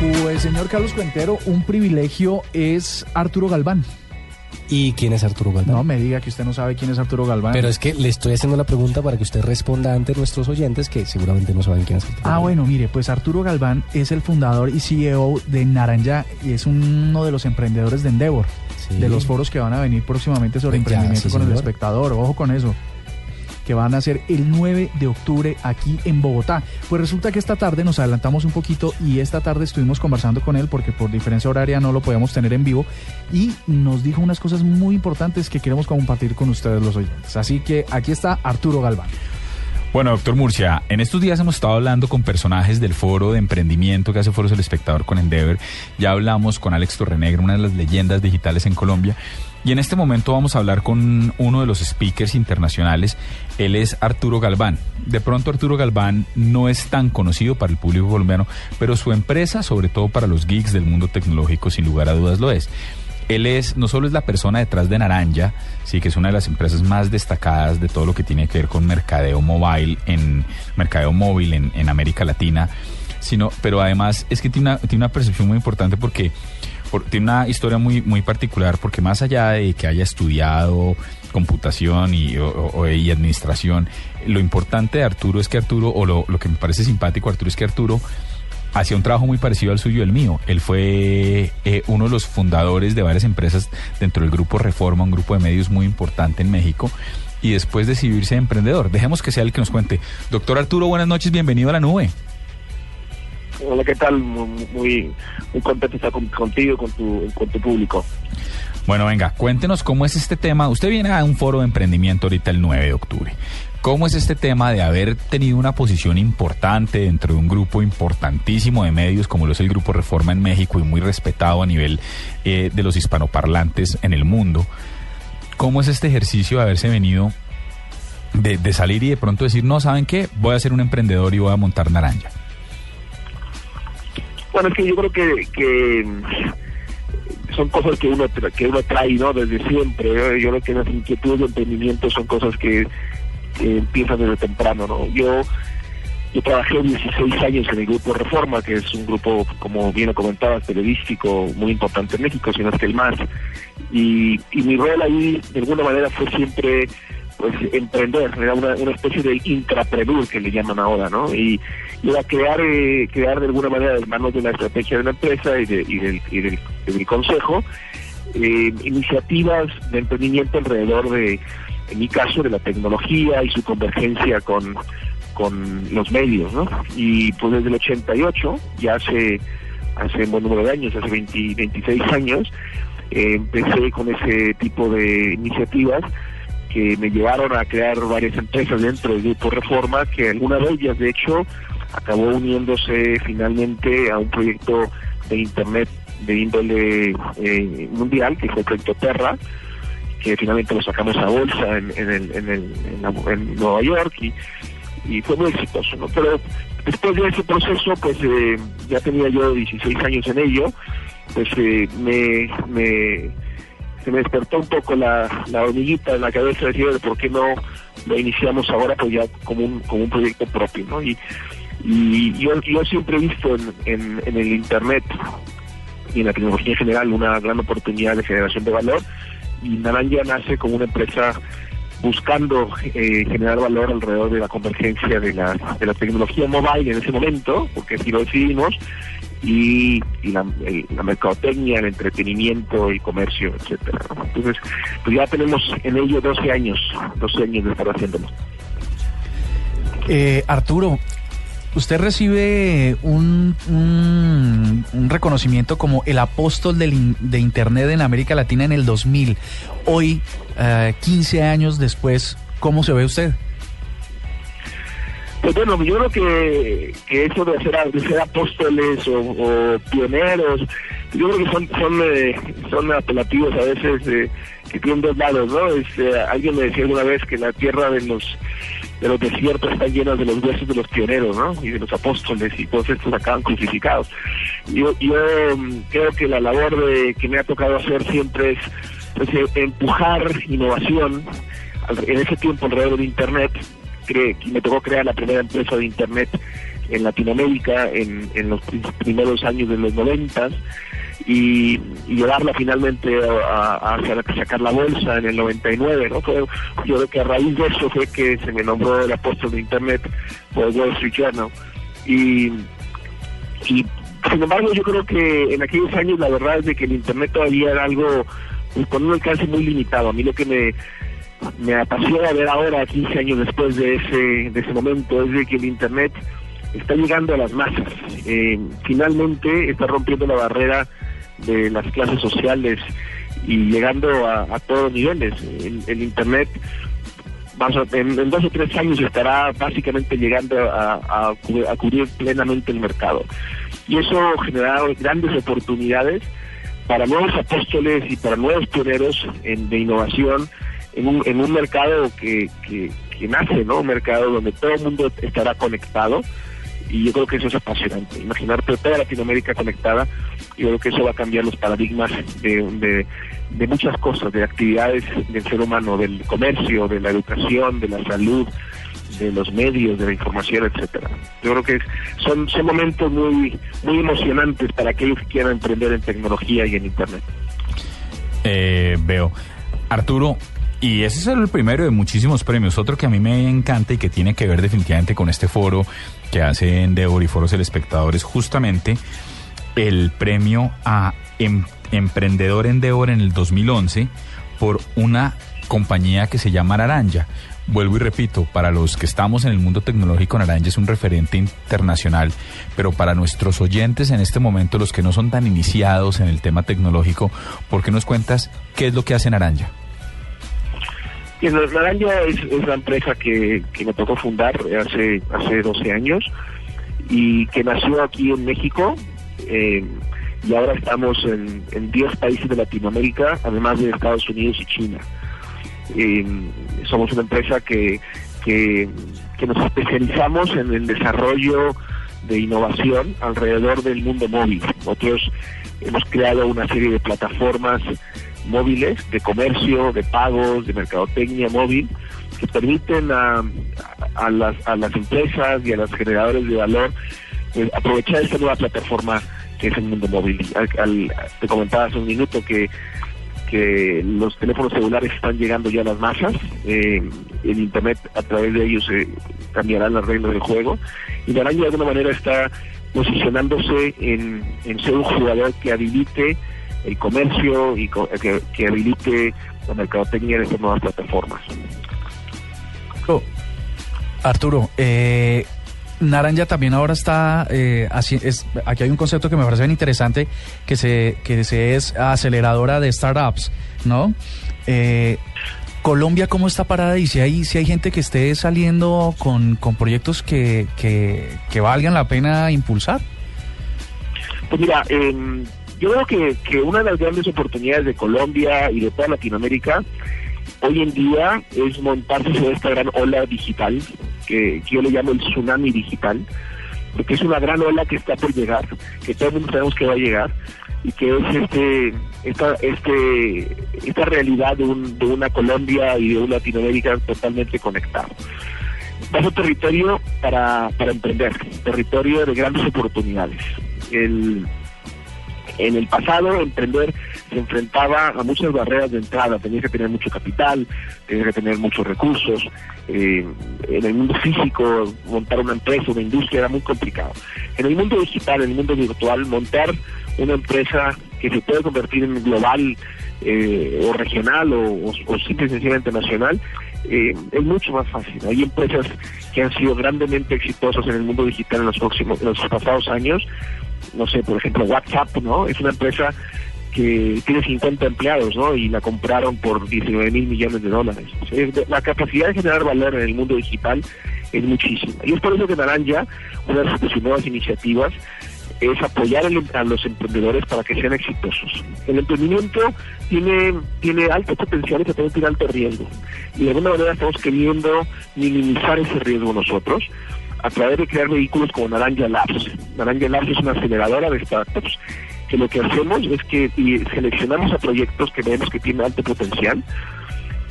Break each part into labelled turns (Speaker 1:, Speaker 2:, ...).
Speaker 1: Pues señor Carlos Cuentero, un privilegio es Arturo Galván.
Speaker 2: ¿Y quién es Arturo Galván?
Speaker 1: No me diga que usted no sabe quién es Arturo Galván.
Speaker 2: Pero es que le estoy haciendo la pregunta para que usted responda ante nuestros oyentes que seguramente no saben quién es Arturo.
Speaker 1: Ah,
Speaker 2: Galván.
Speaker 1: bueno, mire, pues Arturo Galván es el fundador y CEO de Naranja y es uno de los emprendedores de Endeavor,
Speaker 2: Sí.
Speaker 1: de los foros que van a venir próximamente sobre
Speaker 2: Ya,
Speaker 1: emprendimiento
Speaker 2: sí,
Speaker 1: con el espectador. Ojo con eso. Que van a ser el 9 de octubre aquí en Bogotá. Pues resulta que esta tarde nos adelantamos un poquito y esta tarde estuvimos conversando con él porque por diferencia horaria no lo podíamos tener en vivo y nos dijo unas cosas muy importantes que queremos compartir con ustedes los oyentes. Así que aquí está Arturo Galván.
Speaker 3: Bueno, doctor Murcia, en estos días hemos estado hablando con personajes del foro de emprendimiento que hace Foros El Espectador con Endeavor. Ya hablamos con Alex Torrenegro, una de las leyendas digitales en Colombia. Y en este momento vamos a hablar con uno de los speakers internacionales. Él es Arturo Galván. De pronto Arturo Galván no es tan conocido para el público colombiano, pero su empresa, sobre todo para los geeks del mundo tecnológico, sin lugar a dudas lo es. Él es, no solo es la persona detrás de Naranja, sí, que es una de las empresas más destacadas de todo lo que tiene que ver con mercadeo mobile en mercadeo móvil en, en América Latina, sino, pero además es que tiene una, tiene una percepción muy importante porque por- tiene una historia muy, muy particular, porque más allá de que haya estudiado computación y, o- y administración, lo importante de Arturo es que Arturo, o lo, lo que me parece simpático Arturo es que Arturo hacía un trabajo muy parecido al suyo el mío. Él fue eh, uno de los fundadores de varias empresas dentro del grupo Reforma, un grupo de medios muy importante en México. Y después decidió irse de emprendedor. Dejemos que sea el que nos cuente. Doctor Arturo, buenas noches, bienvenido a la nube.
Speaker 4: Hola, ¿qué tal? Muy, muy, contento estar con- contigo, con tu, con tu público.
Speaker 3: Bueno, venga, cuéntenos cómo es este tema. Usted viene a un foro de emprendimiento ahorita el 9 de octubre. ¿Cómo es este tema de haber tenido una posición importante dentro de un grupo importantísimo de medios como lo es el Grupo Reforma en México y muy respetado a nivel eh, de los hispanoparlantes en el mundo? ¿Cómo es este ejercicio de haberse venido, de, de salir y de pronto decir, no, ¿saben qué? Voy a ser un emprendedor y voy a montar naranja.
Speaker 4: Bueno, es que yo creo que, que mm, son cosas que uno que uno trae, ¿no? Desde siempre. Yo creo que las inquietudes de emprendimiento son cosas que, empiezan desde temprano, ¿no? Yo yo trabajé 16 años en el Grupo Reforma, que es un grupo, como bien lo comentabas, periodístico muy importante en México, si no es que el más. Y, y mi rol ahí, de alguna manera, fue siempre pues emprender, era una, una especie de intrapreneur que le llaman ahora, ¿no? Y, y crear, eh, crear de alguna manera de manos de la estrategia de la empresa y, de- y del, y del consejo, eh, iniciativas de emprendimiento alrededor de, en mi caso, de la tecnología y su convergencia con, con los medios, ¿no? Y pues desde el 88, ya hace, hace un buen número de años, hace 20, 26 años, eh, empecé con ese tipo de iniciativas que me llevaron a crear varias empresas dentro del Grupo Reforma, que alguna de ellas, de hecho, acabó uniéndose finalmente a un proyecto de Internet de índole eh, mundial, que fue el proyecto Terra, que finalmente lo sacamos a bolsa en, en, el- en, el- en la- Nueva York y, y fue muy exitoso, ¿no? Pero después de ese proceso, pues eh, ya tenía yo 16 años en ello, pues eh, me, me, me despertó un poco la, la hormiguita en la cabeza de decir, ¿por qué no lo iniciamos ahora pues ya como un, como un proyecto propio, ¿no? Y, y yo, yo siempre he visto en, en, en el Internet y en la tecnología en general una gran oportunidad de generación de valor y Naranja nace como una empresa buscando eh, generar valor alrededor de la convergencia de la, de la tecnología mobile en ese momento, porque así lo decidimos, y, la, mercadotecnia, el entretenimiento, el comercio, etcétera. Entonces, pues ya tenemos en ello 12 años, 12 años de estar haciéndolo.
Speaker 1: Eh, Arturo, usted recibe un, un- reconocimiento como el apóstol del de Internet en América Latina en el 2000. Hoy, eh, 15 años después, ¿cómo se ve usted?
Speaker 4: Pues bueno, yo creo que, que eso de ser, de ser apóstoles o, o pioneros, yo creo que son son, eh, son apelativos a veces eh, que tienen dos lados, ¿no? Este, alguien me decía alguna vez que la tierra de los de los desiertos está llena de los huesos de los pioneros, ¿no? Y de los apóstoles y todos estos acaban crucificados. Yo, yo mm, creo que la labor de, que me ha tocado hacer siempre es pues, eh, empujar innovación en ese tiempo alrededor de Internet cre- me tocó crear la primera empresa de internet en Latinoamérica en los primeros años de los noventas y, llevarla finalmente a, a, sacar la bolsa en el 99, ¿no? Fue, yo creo que a raíz de eso fue que se me nombró el apóstol de Internet por Wall Street Journal. Y, y sin embargo yo creo que en aquellos años la verdad es de que el Internet todavía era algo pues, con un alcance muy limitado. A mí lo que me, me apasiona ver ahora, 15 años después de ese, de ese momento, es de que el Internet está llegando a las masas. Eh, finalmente está rompiendo la barrera de las clases sociales y llegando a, todos los niveles. El, Internet en, dos o tres años estará básicamente llegando a, cubrir plenamente el mercado. Y eso generará grandes oportunidades para nuevos apóstoles y para nuevos pioneros de innovación en un, en un mercado que, que, que nace, ¿no? Un mercado donde todo el mundo estará conectado y yo creo que eso es apasionante. Imaginarte toda Latinoamérica conectada, yo creo que eso va a cambiar los paradigmas de, de, muchas cosas, de actividades del ser humano, del comercio, de la educación, de la salud, de los medios, de la información, etcétera. Yo creo que son, son momentos muy, muy emocionantes para aquellos que quieran emprender en tecnología y en internet.
Speaker 3: Eh, veo. Arturo, y ese es el primero de muchísimos premios. Otro que a mí me encanta y que tiene que ver definitivamente con este foro que hace Endeavor y Foros El Espectador es justamente el premio a em, Emprendedor Endeavor en el 2011 por una compañía que se llama Naranja. Vuelvo y repito, para los que estamos en el mundo tecnológico, Naranja es un referente internacional, pero para nuestros oyentes en este momento, los que no son tan iniciados en el tema tecnológico, ¿por qué nos cuentas qué es lo que hace Naranja?
Speaker 4: Y Naranja es, es la empresa que, me tocó fundar hace, hace 12 años y que nació aquí en México eh, y ahora estamos en, en 10 países de Latinoamérica, además de Estados Unidos y China. Eh, somos una empresa que, que, que nos especializamos en el desarrollo de innovación alrededor del mundo móvil. Nosotros hemos creado una serie de plataformas móviles de comercio, de pagos, de mercadotecnia móvil, que permiten a, a, las, a las empresas y a los generadores de valor eh, aprovechar esta nueva plataforma que es el mundo móvil. te comentaba hace un minuto que, que los teléfonos celulares están llegando ya a las masas, eh, el Internet a través de ellos se cambiarán las reglas del juego y Naranja de alguna manera está posicionándose en, en ser un jugador que habilite el comercio y que, habilite la mercadotecnia de estas nuevas plataformas.
Speaker 1: Arturo, eh, Naranja también ahora está, eh, así, es, aquí hay un concepto que me parece bien interesante, que se, que se es aceleradora de startups, ¿no? Eh, Colombia, ¿cómo está parada? Y si hay, si hay gente que esté saliendo con, con proyectos que, que, que valgan la pena impulsar.
Speaker 4: Pues mira, eh, yo creo que, que una de las grandes oportunidades de Colombia y de toda Latinoamérica hoy en día es montarse sobre esta gran ola digital, que, yo le llamo el tsunami digital, porque es una gran ola que está por llegar, que todo el mundo sabemos que va a llegar, y que es este esta este esta realidad de, un, de una Colombia y de una Latinoamérica totalmente conectado. Va a territorio para, para emprender, territorio de grandes oportunidades. El, en el pasado, emprender se enfrentaba a muchas barreras de entrada, tenía que tener mucho capital, tenía que tener muchos recursos. Eh, en el mundo físico, montar una empresa, una industria era muy complicado. En el mundo digital, en el mundo virtual, montar una empresa que se puede convertir en global eh, o regional o, o, y sencillamente nacional, eh, es mucho más fácil. Hay empresas que han sido grandemente exitosas en el mundo digital en los próximos, en los pasados años no sé, por ejemplo, WhatsApp, ¿no? Es una empresa que tiene 50 empleados, ¿no? Y la compraron por 19 mil millones de dólares. la capacidad de generar valor en el mundo digital es muchísima. Y es por eso que Naranja, una de sus nuevas iniciativas, es apoyar a los emprendedores para que sean exitosos. El emprendimiento tiene, tiene alto potencial y también tiene alto riesgo. Y de alguna manera estamos queriendo minimizar ese riesgo nosotros a través de crear vehículos como Naranja Labs. Naranja Labs es una aceleradora de startups que lo que hacemos es que seleccionamos a proyectos que vemos que tienen alto potencial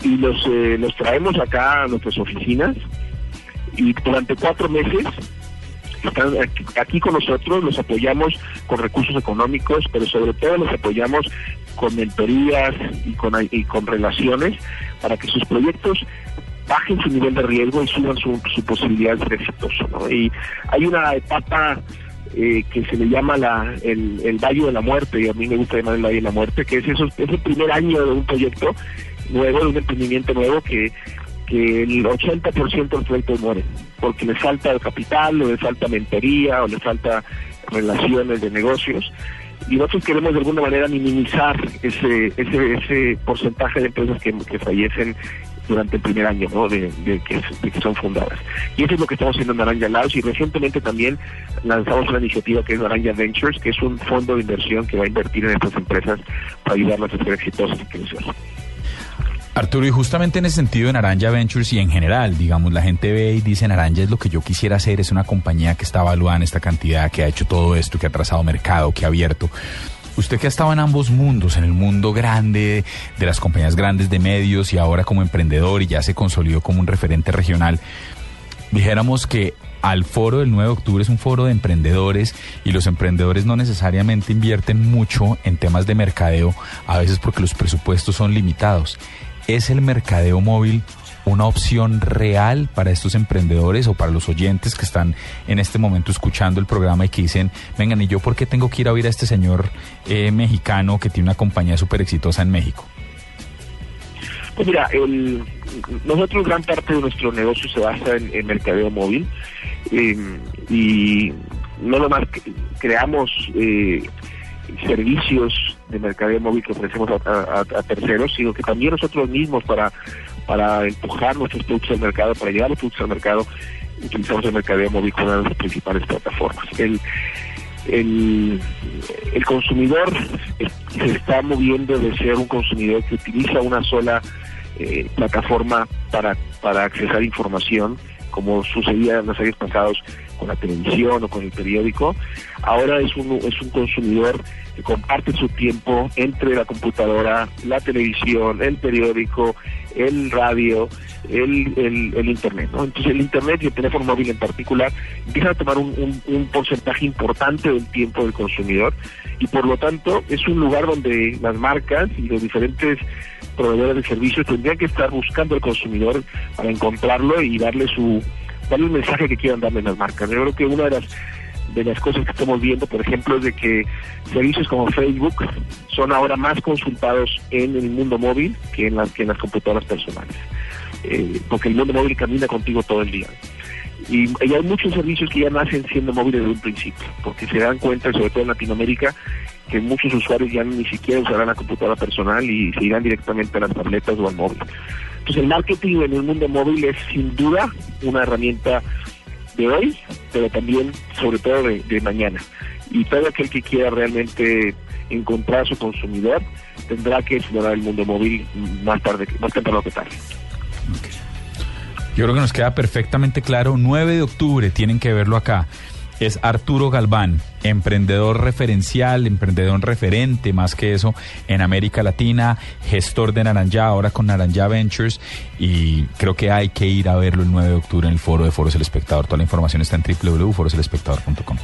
Speaker 4: y los, eh, los traemos acá a nuestras oficinas y durante cuatro meses están aquí, con nosotros, los apoyamos con recursos económicos, pero sobre todo los apoyamos con mentorías y con, con relaciones para que sus proyectos bajen su nivel de riesgo y suban su, posibilidad de ser exitoso. Y hay una etapa eh, que se le llama la, el, el Valle de la Muerte, y a mí me gusta llamar el Valle de la Muerte, que es, eso, es el primer año de un proyecto nuevo, de un emprendimiento nuevo que que el 80% de los proyectos mueren, porque les falta capital, o les falta mentoría, o les falta relaciones de negocios. Y nosotros queremos de alguna manera minimizar ese, ese, ese porcentaje de empresas que, fallecen durante el primer año de, que, son fundadas. Y eso es lo que estamos haciendo en Naranja Labs y recientemente también lanzamos una iniciativa que es Naranja Ventures, que es un fondo de inversión que va a invertir en estas empresas para ayudarlas a ser exitosas y crecer.
Speaker 3: Arturo, y justamente en ese sentido de Naranja Ventures y en general, digamos, la gente ve y dice Naranja es lo que yo quisiera hacer, es una compañía que está evaluada en esta cantidad, que ha hecho todo esto, que ha trazado mercado, que ha abierto. Usted que ha estado en ambos mundos, en el mundo grande de las compañías grandes de medios y ahora como emprendedor y ya se consolidó como un referente regional, dijéramos que al foro del 9 de octubre es un foro de emprendedores y los emprendedores no necesariamente invierten mucho en temas de mercadeo, a veces porque los presupuestos son limitados. ¿Es el mercadeo móvil una opción real para estos emprendedores o para los oyentes que están en este momento escuchando el programa y que dicen, vengan, ¿y yo por qué tengo que ir a oír a este señor eh, mexicano que tiene una compañía súper exitosa en México?
Speaker 4: Pues mira, el, nosotros gran parte de nuestro negocio se basa en, mercadeo móvil em, y no nomás creamos eh, servicios de mercadeo móvil que ofrecemos a, terceros, sino que también nosotros mismos para, para empujar nuestros productos al mercado, para llevar los productos al mercado, utilizamos el mercadeo móvil como una de las principales plataformas. El, el, el consumidor se está moviendo de ser un consumidor que utiliza una sola eh, plataforma para, para accesar información, como sucedía en los años pasados con la televisión o con el periódico. Ahora es un, es un consumidor que comparte su tiempo entre la computadora, la televisión, el periódico, el radio, el, el, internet. ¿no? Entonces el internet y el teléfono móvil en particular empiezan a tomar un, un, porcentaje importante del tiempo del consumidor y por lo tanto es un lugar donde las marcas y los diferentes proveedores de servicios tendrían que estar buscando al consumidor para encontrarlo y darle su darle el mensaje que quieran darle las marcas. Yo creo que una de las de las cosas que estamos viendo, por ejemplo, es de que servicios como Facebook son ahora más consultados en el mundo móvil que en las, que en las computadoras personales, eh, porque el mundo móvil camina contigo todo el día. Y, hay muchos servicios que ya nacen siendo móviles desde un principio, porque se dan cuenta, sobre todo en Latinoamérica, que muchos usuarios ya ni siquiera usarán la computadora personal y se irán directamente a las tabletas o al móvil. Entonces el marketing en el mundo móvil es sin duda una herramienta de hoy, pero también sobre todo de, mañana. Y todo aquel que quiera realmente encontrar su consumidor tendrá que explorar el mundo móvil más tarde, más temprano que tarde.
Speaker 3: Yo creo que nos queda perfectamente claro. 9 de octubre tienen que verlo acá es Arturo Galván, emprendedor referencial, emprendedor referente, más que eso, en América Latina, gestor de Naranja, ahora con Naranja Ventures, y creo que hay que ir a verlo el 9 de octubre en el foro de Foros El Espectador. Toda la información está en www.foroselespectador.com.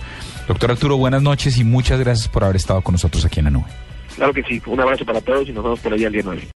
Speaker 3: Doctor Arturo, buenas noches y muchas gracias por haber estado con nosotros aquí en la nube.
Speaker 4: Claro que sí, un abrazo para todos y nos vemos por allá el día 9.